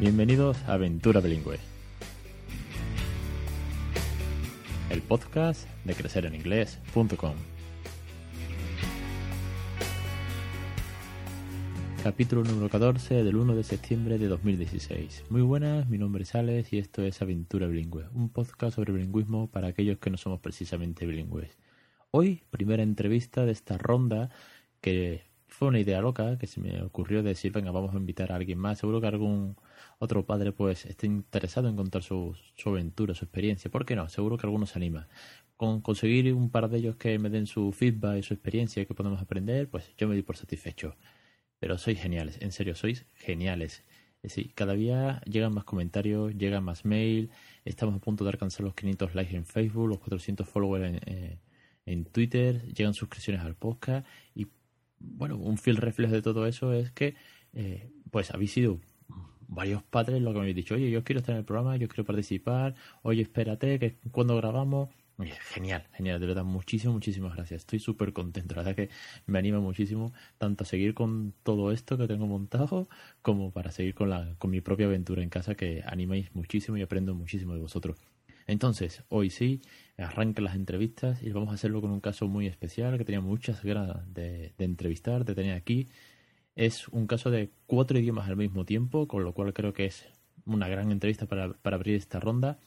Bienvenidos a Aventura Bilingüe, el podcast de crecereninglés.com. Capítulo número 14 del 1 de septiembre de 2016. Muy buenas, mi nombre es Alex y esto es Aventura Bilingüe, un podcast sobre bilingüismo para aquellos que no somos precisamente bilingües. Hoy, primera entrevista de esta ronda que fue una idea loca que se me ocurrió decir, venga, vamos a invitar a alguien más. Seguro que algún otro padre pues esté interesado en contar su, su aventura, su experiencia. ¿Por qué no? Seguro que alguno se anima. Con conseguir un par de ellos que me den su feedback y su experiencia que podemos aprender, pues yo me di por satisfecho. Pero sois geniales, en serio, sois geniales. Es decir, cada día llegan más comentarios, llegan más mail, estamos a punto de alcanzar los 500 likes en Facebook, los 400 followers en, eh, en Twitter, llegan suscripciones al podcast y bueno, un fiel reflejo de todo eso es que eh, pues habéis sido varios padres lo que me habéis dicho, oye, yo quiero estar en el programa, yo quiero participar, oye, espérate, que cuando grabamos, oye, genial, genial, de verdad, muchísimas, muchísimas gracias, estoy súper contento, la verdad que me anima muchísimo tanto a seguir con todo esto que tengo montado como para seguir con, la, con mi propia aventura en casa que animáis muchísimo y aprendo muchísimo de vosotros. Entonces, hoy sí, arrancan las entrevistas y vamos a hacerlo con un caso muy especial que tenía muchas ganas de, de entrevistar, de tener aquí. Es un caso de cuatro idiomas al mismo tiempo, con lo cual creo que es una gran entrevista para, para abrir esta ronda.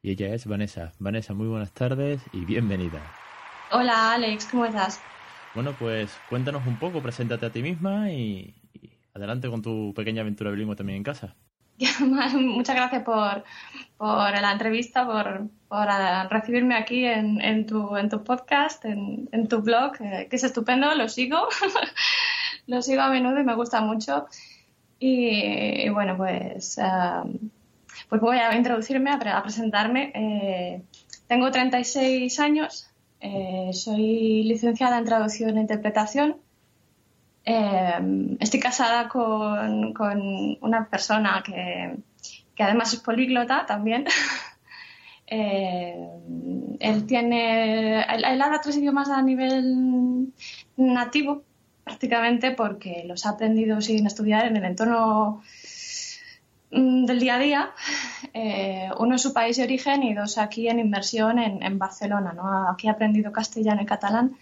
Y ella es Vanessa. Vanessa, muy buenas tardes y bienvenida. Hola Alex, ¿cómo estás? Bueno, pues cuéntanos un poco, preséntate a ti misma y, y adelante con tu pequeña aventura bilingüe también en casa. Muchas gracias por, por la entrevista, por, por recibirme aquí en, en, tu, en tu podcast, en, en tu blog, eh, que es estupendo, lo sigo. lo sigo a menudo y me gusta mucho. Y, bueno, pues, pues voy a introducirme, a, a presentarme. Eh, tengo 36 años, eh, soy licenciada en traducción e interpretación. Eh, estoy casada con, una persona que, además es políglota también. eh, él tiene, él, habla tres idiomas a nivel nativo, prácticamente porque los ha aprendido sin estudiar en el entorno del día a día, eh, uno en su país de origen y dos aquí en inmersión en, en Barcelona. ¿no? Aquí ha aprendido castellano y catalán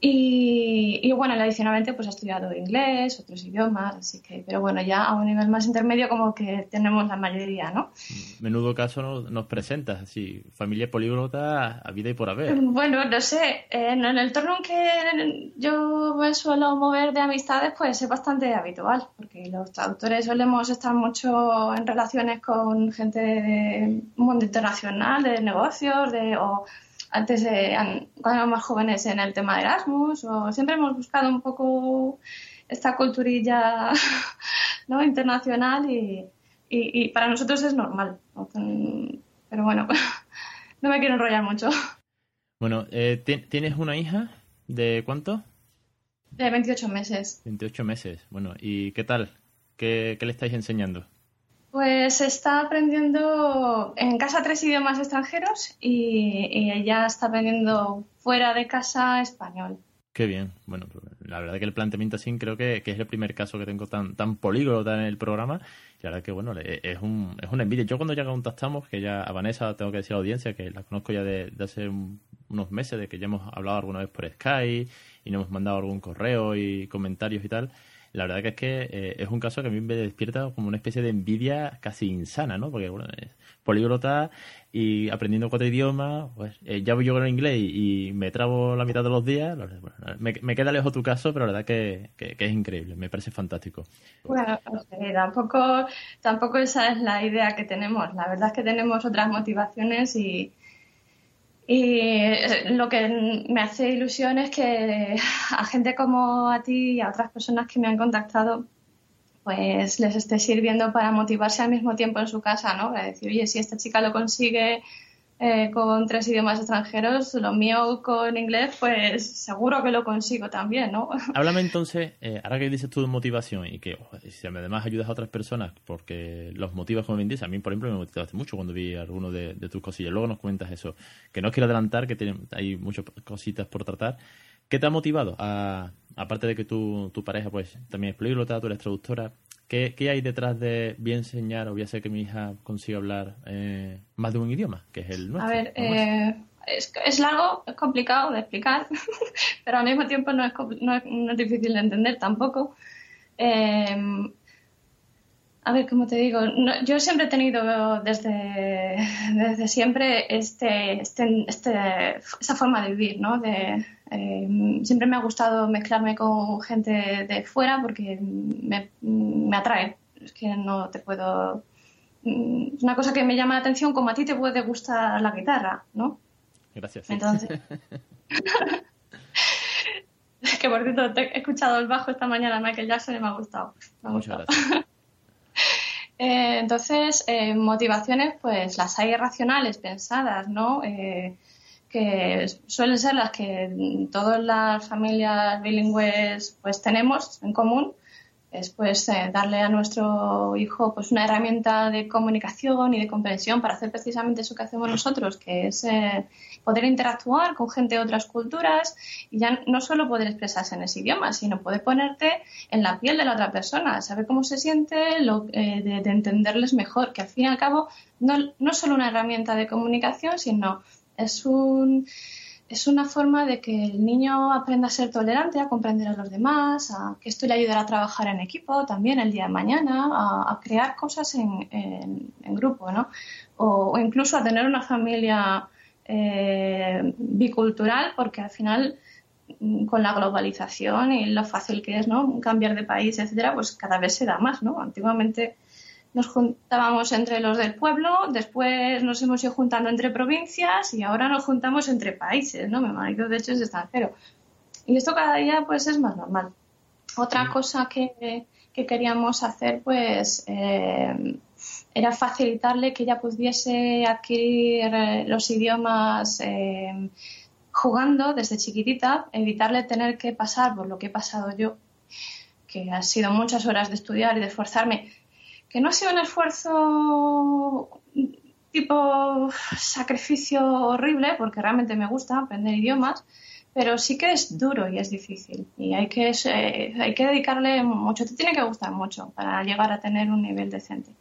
y, y, bueno, adicionalmente pues ha estudiado inglés, otros idiomas, así que, pero bueno, ya a un nivel más intermedio como que tenemos la mayoría, ¿no? Menudo caso nos, nos presentas, así, familia políglota a vida y por haber. Bueno, no sé, en, en el entorno en que yo me suelo mover de amistades, pues es bastante habitual, porque los traductores solemos estar mucho en relaciones con gente de mundo internacional, de negocios, de... O, antes de, cuando éramos más jóvenes en el tema de Erasmus, o siempre hemos buscado un poco esta culturilla ¿no? internacional y, y, y, para nosotros es normal. Pero bueno, no me quiero enrollar mucho. Bueno, eh, ¿tienes una hija de cuánto? De 28 meses. 28 meses, bueno, ¿y qué tal? ¿Qué, qué le estáis enseñando? Pues está aprendiendo en casa tres idiomas extranjeros y, ella está aprendiendo fuera de casa español. Qué bien. Bueno, pues, la verdad que el planteamiento así creo que, es el primer caso que tengo tan, tan políglota en el programa. Y la verdad que, bueno, es, un, es una envidia. Yo cuando ya contactamos, que ya a Vanessa tengo que decir a la audiencia que la conozco ya de, de hace un, unos meses, de que ya hemos hablado alguna vez por Skype y nos hemos mandado algún correo y comentarios y tal la verdad que es que eh, es un caso que a mí me despierta como una especie de envidia casi insana, ¿no? Porque, bueno, es políglota y aprendiendo cuatro idiomas, pues eh, ya voy yo con el inglés y, me trabo la mitad de los días. Me, me, queda lejos tu caso, pero la verdad que, que, es increíble, me parece fantástico. Bueno, tampoco, tampoco esa es la idea que tenemos. La verdad es que tenemos otras motivaciones y y lo que me hace ilusión es que a gente como a ti y a otras personas que me han contactado, pues les esté sirviendo para motivarse al mismo tiempo en su casa, ¿no? Para decir, oye, si esta chica lo consigue eh, con tres idiomas extranjeros, lo mío con inglés, pues seguro que lo consigo también, ¿no? Háblame entonces, eh, ahora que dices tú motivación y que si además ayudas a otras personas porque los motivas como bien dices, a mí por ejemplo me motivaste mucho cuando vi alguno de, tus cosillas, luego nos cuentas eso, que no quiero adelantar, que tiene, hay muchas cositas por tratar. ¿Qué te ha motivado? A, aparte de que tu, tu pareja pues también es políglota, tú eres traductora, ¿Qué, hay detrás de voy a enseñar o voy a hacer que mi hija consiga hablar eh, más de un idioma, que es el nuestro? A ver, eh, es, largo, es complicado de explicar, pero al mismo tiempo no es, no es, difícil de entender tampoco. Eh, a ver, como te digo, yo siempre he tenido desde, desde siempre este, este, este, esa forma de vivir, ¿no? De, eh, siempre me ha gustado mezclarme con gente de fuera porque me, me atrae. Es que no te puedo... Mm, es una cosa que me llama la atención como a ti te puede gustar la guitarra, ¿no? Gracias. Entonces... que por cierto, he escuchado el bajo esta mañana de Michael Jackson y me ha gustado. Me ha gustado. Eh, entonces, eh, motivaciones, pues las hay racionales, pensadas, ¿no? Eh, que suelen ser las que todas las familias bilingües pues tenemos en común es pues eh, darle a nuestro hijo pues una herramienta de comunicación y de comprensión para hacer precisamente eso que hacemos nosotros, que es eh, poder interactuar con gente de otras culturas y ya no solo poder expresarse en ese idioma, sino poder ponerte en la piel de la otra persona, saber cómo se siente, lo, eh, de, de, entenderles mejor, que al fin y al cabo no, no solo una herramienta de comunicación, sino es un es una forma de que el niño aprenda a ser tolerante, a comprender a los demás, a que esto le ayudará a trabajar en equipo también el día de mañana, a, crear cosas en, grupo, ¿no? O, incluso a tener una familia eh, bicultural, porque al final mm, con la globalización y lo fácil que es, ¿no? Cambiar de país, etcétera, pues cada vez se da más, ¿no? Antiguamente nos juntábamos entre los del pueblo, después nos hemos ido juntando entre provincias y ahora nos juntamos entre países, ¿no? Mi marido, de hecho, es extranjero. Y esto cada día, pues, es más normal. Otra cosa que, queríamos hacer, pues, eh, era facilitarle que ella pudiese adquirir eh, los idiomas eh, jugando desde chiquitita, evitarle tener que pasar por lo que he pasado yo, que ha sido muchas horas de estudiar y de esforzarme que no ha sido un esfuerzo tipo sacrificio horrible, porque realmente me gusta aprender idiomas, pero sí que es duro y es difícil. Y hay que, hay que dedicarle mucho, te tiene que gustar mucho para llegar a tener un nivel decente.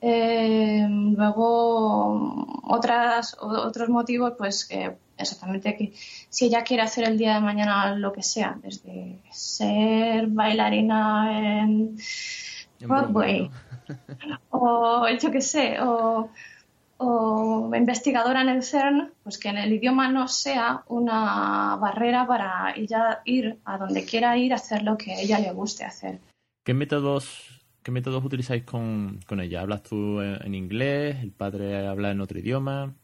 Eh, luego, otras, otros motivos, pues que exactamente que si ella quiere hacer el día de mañana lo que sea, desde ser bailarina en Broadway, o yo qué sé, o, investigadora en el CERN, pues que en el idioma no sea una barrera para ella ir a donde quiera ir a hacer lo que a ella le guste hacer. ¿Qué métodos, qué métodos utilizáis con, ella? ¿Hablas tú en inglés? ¿El padre habla en otro idioma?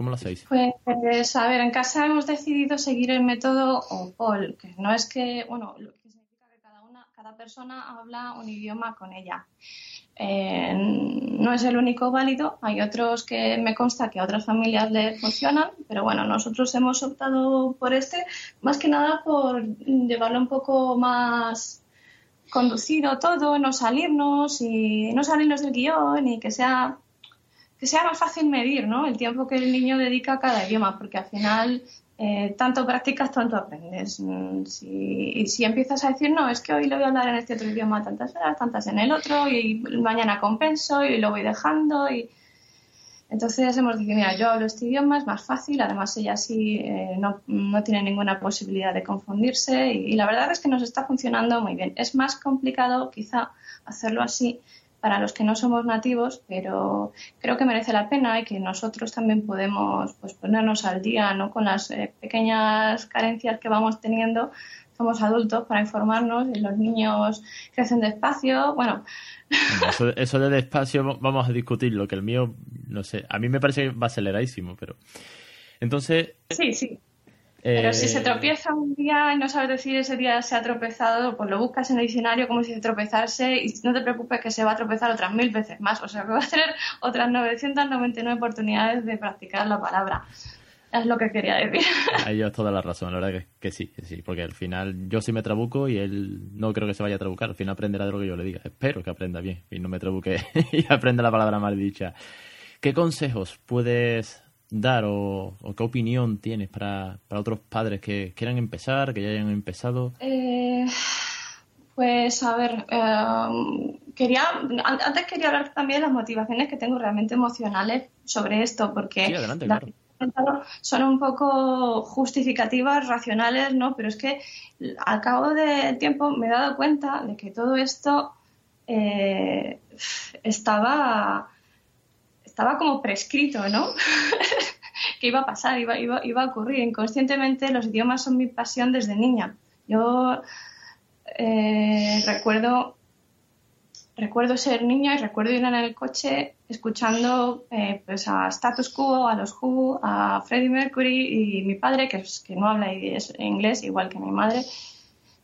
¿Cómo lo hacéis? Pues, a ver, en casa hemos decidido seguir el método OPOL, que no es que, bueno, cada persona habla un idioma con ella. Eh, no es el único válido, hay otros que me consta que a otras familias le funcionan, pero bueno, nosotros hemos optado por este, más que nada por llevarlo un poco más conducido todo, no salirnos y no salirnos del guion y que sea que sea más fácil medir ¿no? el tiempo que el niño dedica a cada idioma, porque al final eh, tanto practicas, tanto aprendes. Mm, si, y si empiezas a decir, no, es que hoy le voy a hablar en este otro idioma tantas horas, tantas en el otro, y mañana compenso y lo voy dejando. y Entonces hemos dicho, mira, yo hablo este idioma, es más fácil, además ella sí eh, no, no, tiene ninguna posibilidad de confundirse y, la verdad es que nos está funcionando muy bien. Es más complicado quizá hacerlo así para los que no somos nativos, pero creo que merece la pena y que nosotros también podemos pues, ponernos al día ¿no? con las eh, pequeñas carencias que vamos teniendo. Somos adultos para informarnos y los niños crecen despacio. Bueno. Eso, de despacio vamos a discutirlo, que el mío, no sé, a mí me parece que va aceleradísimo, pero... Entonces... Sí, sí. Pero si se eh, tropieza un día y no sabes decir ese día se ha tropezado, pues lo buscas en el diccionario como si tropezarse y no te preocupes que se va a tropezar otras mil veces más. O sea, que va a tener otras 999 oportunidades de practicar la palabra. Es lo que quería decir. Ahí llevas toda la razón, la verdad que, sí, que sí, porque al final yo sí me trabuco y él no creo que se vaya a trabucar, al final aprenderá de lo que yo le diga. Espero que aprenda bien y no me trabuque y aprenda la palabra mal dicha. ¿Qué consejos puedes dar o, qué opinión tienes para, para, otros padres que quieran empezar, que ya hayan empezado? Eh, Pues a ver, em, quería antes quería hablar también de las motivaciones que tengo realmente emocionales sobre esto, porque son un poco justificativas, racionales, ¿no? Pero es que al cabo del tiempo me he dado cuenta de que todo esto eh, estaba estaba como prescrito, ¿no? que iba a pasar, iba, iba, iba a ocurrir. Inconscientemente los idiomas son mi pasión desde niña. Yo eh, recuerdo, recuerdo ser niña y recuerdo ir en el coche escuchando eh, pues a Status Quo, a los Who, a Freddie Mercury y mi padre, que, que no habla inglés igual que mi madre,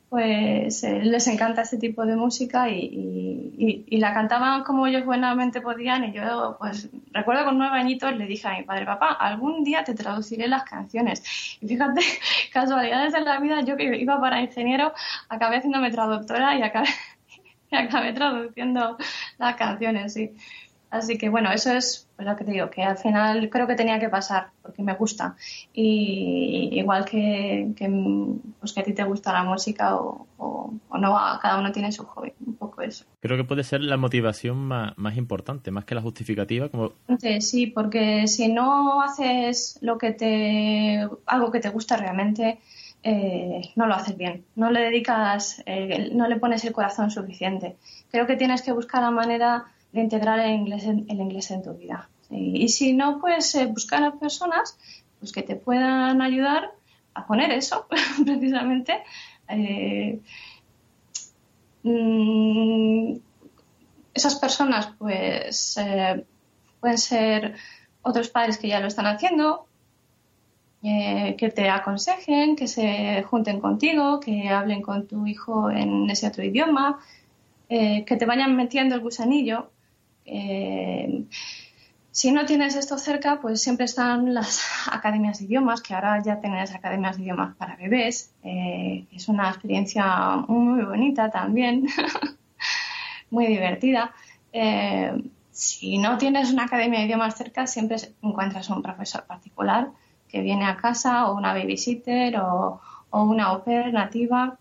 pues eh, les encanta este tipo de música y, la cantaban como ellos buenamente podían y yo pues recuerdo con nueve añitos le dije a mi padre, papá, algún día te traduciré las canciones. Y fíjate, casualidades de la vida, yo que iba para ingeniero, acabé haciéndome traductora y acabé, y acabé traduciendo las canciones, sí. Así que bueno, eso es lo que te digo, que al final creo que tenía que pasar porque me gusta. Y igual que, pues, que a ti te gusta la música o, no, cada uno tiene su hobby, un poco eso. Creo que puede ser la motivación más, importante, más que la justificativa. Como... Sí, porque si no haces lo que te, algo que te gusta realmente, eh, no lo haces bien, no le dedicas, eh, no le pones el corazón suficiente. Creo que tienes que buscar la manera de integrar el inglés en, tu vida. Y, si no, pues eh, buscar a personas pues, que te puedan ayudar a poner eso, precisamente. Eh, mm, esas personas, pues, eh, pueden ser otros padres que ya lo están haciendo, que te aconsejen, que se junten contigo, que hablen con tu hijo en ese otro idioma, que te vayan metiendo el gusanillo eh, si no tienes esto cerca, pues siempre están las academias de idiomas, que ahora ya tienes academias de idiomas para bebés. Eh, es una experiencia muy bonita también, muy divertida. Eh, si no tienes una academia de idiomas cerca, siempre encuentras un profesor particular que viene a casa o una babysitter o, o una oper nativa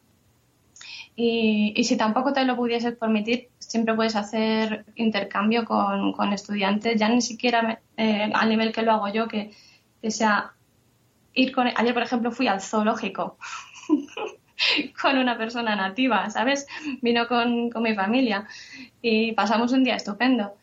y, si tampoco te lo pudieses permitir, siempre puedes hacer intercambio con, estudiantes, ya ni siquiera eh, al nivel que lo hago yo, que, sea ir con... Ayer, por ejemplo, fui al zoológico con una persona nativa, ¿sabes? Vino con, con mi familia y pasamos un día estupendo.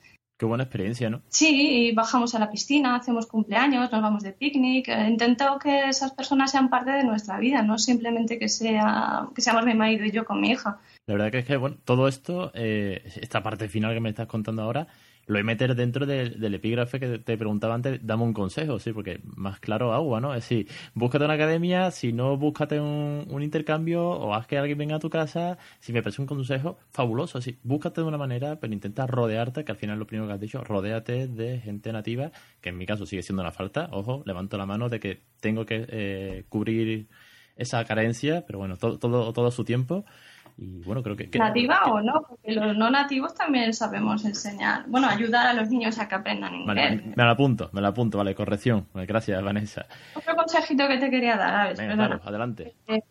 Qué buena experiencia, ¿no? Sí, y bajamos a la piscina, hacemos cumpleaños, nos vamos de picnic. Eh, intento que esas personas sean parte de nuestra vida, no simplemente que sea que seamos mi marido y yo con mi hija. La verdad que es que, bueno, todo esto, eh, esta parte final que me estás contando ahora, lo voy a meter dentro del epígrafe que te preguntaba antes, dame un consejo, sí, porque más claro agua, ¿no? Es decir, búscate una academia, si no, búscate un, intercambio o haz que alguien venga a tu casa, si me parece un consejo fabuloso, así, búscate de una manera, pero intenta rodearte, que al final lo primero que has dicho, rodéate de gente nativa, que en mi caso sigue siendo una falta, ojo, levanto la mano de que tengo que eh, cubrir esa carencia, pero bueno, todo, todo, todo su tiempo. Y bueno, creo que. ¿Nativa o no? Porque los no nativos también sabemos enseñar. Bueno, ayudar a los niños a que aprendan inglés. me, la apunto, me la apunto, vale, corrección. Gracias, Vanessa. Otro consejito que te quería dar, Venga, adelante. Eh,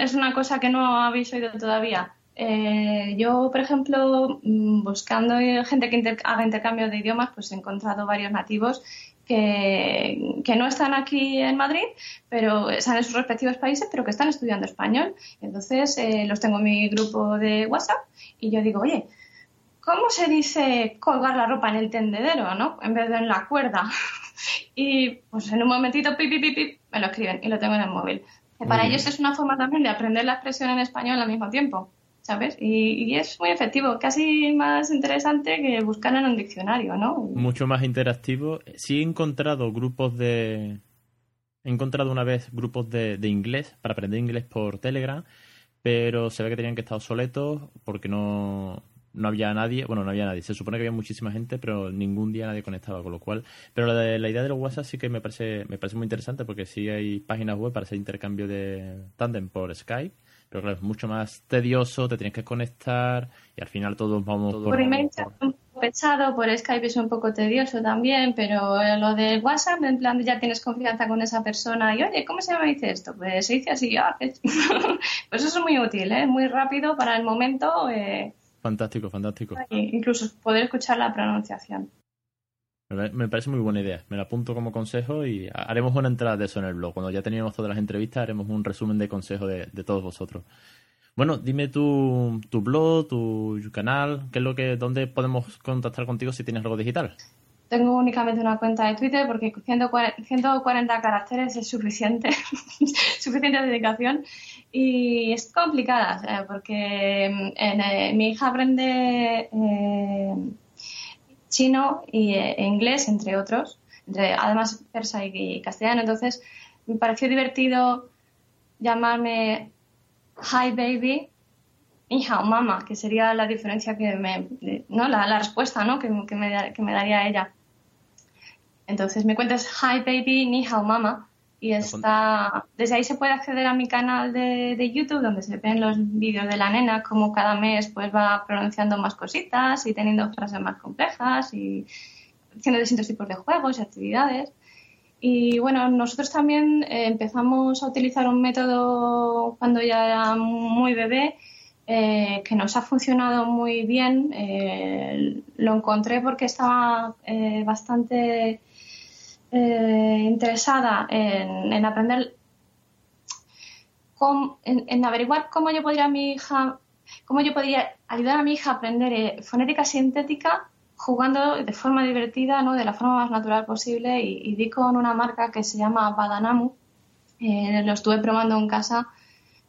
es una cosa que no habéis oído todavía. Eh, yo, por ejemplo, mm, buscando gente que haga intercambio de idiomas, pues he encontrado varios nativos que, no están aquí en Madrid, pero están en sus respectivos países, pero que están estudiando español. Entonces eh, los tengo en mi grupo de WhatsApp y yo digo, oye, ¿cómo se dice colgar la ropa en el tendedero, no? En vez de en la cuerda. y pues en un momentito, pip, pip, pip, me lo escriben y lo tengo en el móvil. para ellos es una forma también de aprender la expresión en español al mismo tiempo. ¿Sabes? Y, es muy efectivo, casi más interesante que buscar en un diccionario, ¿no? Mucho más interactivo. Sí he encontrado grupos de... He encontrado una vez grupos de, de inglés para aprender inglés por Telegram, pero se ve que tenían que estar obsoletos porque no, no había nadie, bueno, no había nadie, se supone que había muchísima gente, pero ningún día nadie conectaba, con lo cual, pero la, la idea de los WhatsApp sí que me parece, me parece muy interesante porque sí hay páginas web para hacer intercambio de tandem por Skype pero claro, es mucho más tedioso, te tienes que conectar y al final todos vamos por... email pesado, por Skype es un poco tedioso también, pero lo de WhatsApp, en plan, ya tienes confianza con esa persona y, oye, ¿cómo se llama dice esto? Pues se dice así, ah, pues eso es muy útil, ¿eh? muy rápido para el momento. Eh, fantástico, fantástico. Incluso poder escuchar la pronunciación. Me parece muy buena idea. Me la apunto como consejo y haremos una entrada de eso en el blog. Cuando ya teníamos todas las entrevistas, haremos un resumen de consejos de, todos vosotros. Bueno, dime tu, tu blog, tu canal, qué es lo que, dónde podemos contactar contigo si tienes algo digital. Tengo únicamente una cuenta de Twitter porque 140 caracteres es suficiente, suficiente dedicación y es complicada porque mm, eh, mi hija aprende eh, chino y, e inglés, entre otros, entre, además persa y castellano, entonces me pareció divertido llamarme hi baby, hija o mamá, que sería la diferencia que me, no, la, respuesta, ¿no? Que, me, que me daría ella. Entonces me cuentas hi baby, ni hao mama y está desde ahí se puede acceder a mi canal de, de, YouTube donde se ven los vídeos de la nena como cada mes pues va pronunciando más cositas y teniendo frases más complejas y haciendo distintos tipos de juegos y actividades y bueno, nosotros también eh, empezamos a utilizar un método cuando ya era muy bebé eh, que nos ha funcionado muy bien. Eh, lo encontré porque estaba bastante interesada en, aprender, en, averiguar cómo yo podría mi hija, cómo yo podría ayudar a mi hija a aprender fonética sintética jugando de forma divertida, ¿no? de la forma más natural posible y, di con una marca que se llama Badanamu. Eh, lo estuve probando en casa.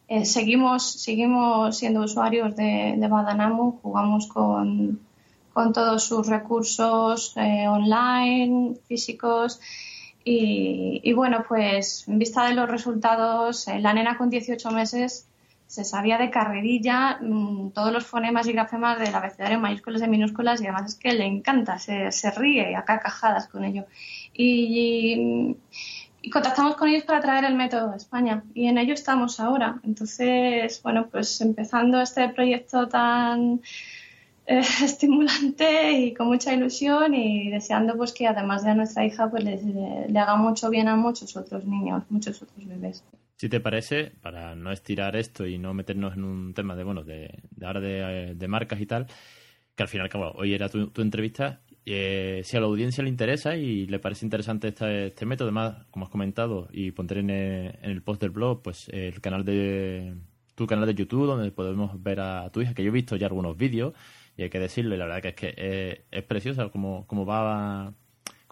Eh, seguimos, seguimos siendo usuarios de Badanamu, jugamos con, con, todos sus recursos eh, online, físicos. Y, y, bueno, pues en vista de los resultados, la nena con 18 meses se sabía de carrerilla mm, todos los fonemas y grafemas del abecedario mayúsculas y minúsculas y además es que le encanta, se, se ríe a carcajadas con ello. Y, contactamos con ellos para traer el método a España y en ello estamos ahora. Entonces, bueno, pues empezando este proyecto tan eh, estimulante y con mucha ilusión y deseando pues que además de a nuestra hija pues le, le haga mucho bien a muchos otros niños, muchos otros bebés. Si te parece, para no estirar esto y no meternos en un tema de, bueno, de, de ahora de, marcas y tal, que al final, como hoy era tu, entrevista, eh, si a la audiencia le interesa y le parece interesante este, este método, además, como has comentado, y pondré en el, post del blog, pues el canal de tu canal de YouTube, donde podemos ver a tu hija, que yo he visto ya algunos vídeos, y hay que decirle, la verdad que es que es, es preciosa como, como va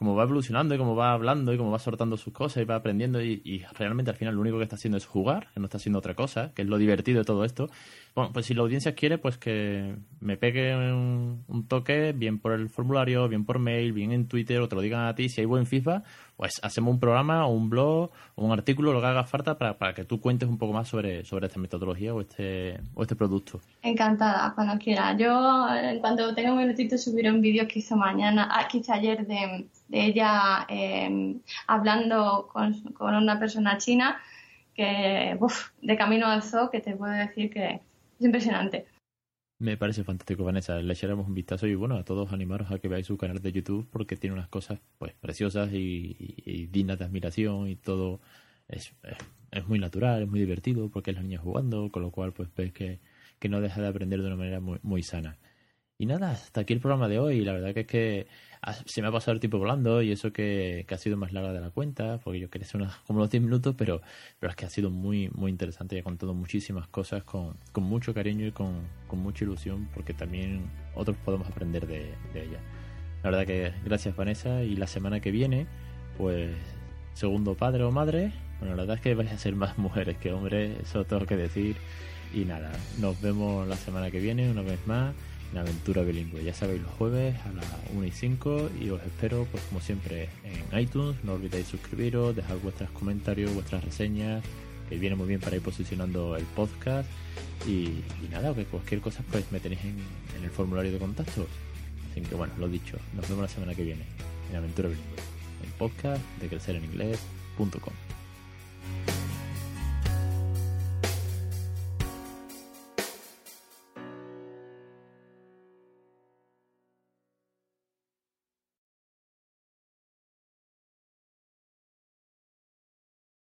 como va evolucionando y como va hablando y como va soltando sus cosas y va aprendiendo y, realmente al final lo único que está haciendo es jugar, que no está haciendo otra cosa, que es lo divertido de todo esto. Bueno, pues si la audiencia quiere, pues que me pegue un, toque, bien por el formulario, bien por mail, bien en Twitter, o te lo digan a ti, si hay buen FIFA, pues hacemos un programa o un blog o un artículo, lo que haga falta para, para que tú cuentes un poco más sobre, sobre esta metodología o este, o este producto. Encantada, cuando quiera. Yo, cuando tenga un minutito, subiré un vídeo que hice mañana, ah, que hice ayer de ella em, hablando con, una persona china que, de camino al zoo, que te puedo decir que es impresionante. Me parece fantástico, Vanessa. Le echaremos un vistazo y bueno, a todos animaros a que veáis su canal de YouTube porque tiene unas cosas pues preciosas y, dignas de admiración y todo es, es, muy natural, es muy divertido porque es la niña jugando, con lo cual pues ves que, que no deja de aprender de una manera muy, muy sana. Y nada, hasta aquí el programa de hoy. La verdad que es que se me ha pasado el tiempo volando y eso que, ha sido más larga de la cuenta, porque yo quería unas, como los 10 minutos, pero, pero es que ha sido muy, muy interesante y ha contado muchísimas cosas con, mucho cariño y con, con, mucha ilusión, porque también otros podemos aprender de, de ella. La verdad que gracias Vanessa y la semana que viene, pues segundo padre o madre, bueno, la verdad es que vais a ser más mujeres que hombres, eso tengo que decir. Y nada, nos vemos la semana que viene una vez más la aventura bilingüe. Ya sabéis, los jueves a las 1 y 5 y os espero, pues como siempre, en iTunes. No olvidéis suscribiros, dejar vuestros comentarios, vuestras reseñas, que viene muy bien para ir posicionando el podcast. Y, nada, que cualquier cosa, pues me tenéis en, el formulario de contacto. Así que bueno, lo dicho, nos vemos la semana que viene en Aventura Bilingüe, el podcast de crecereninglés.com.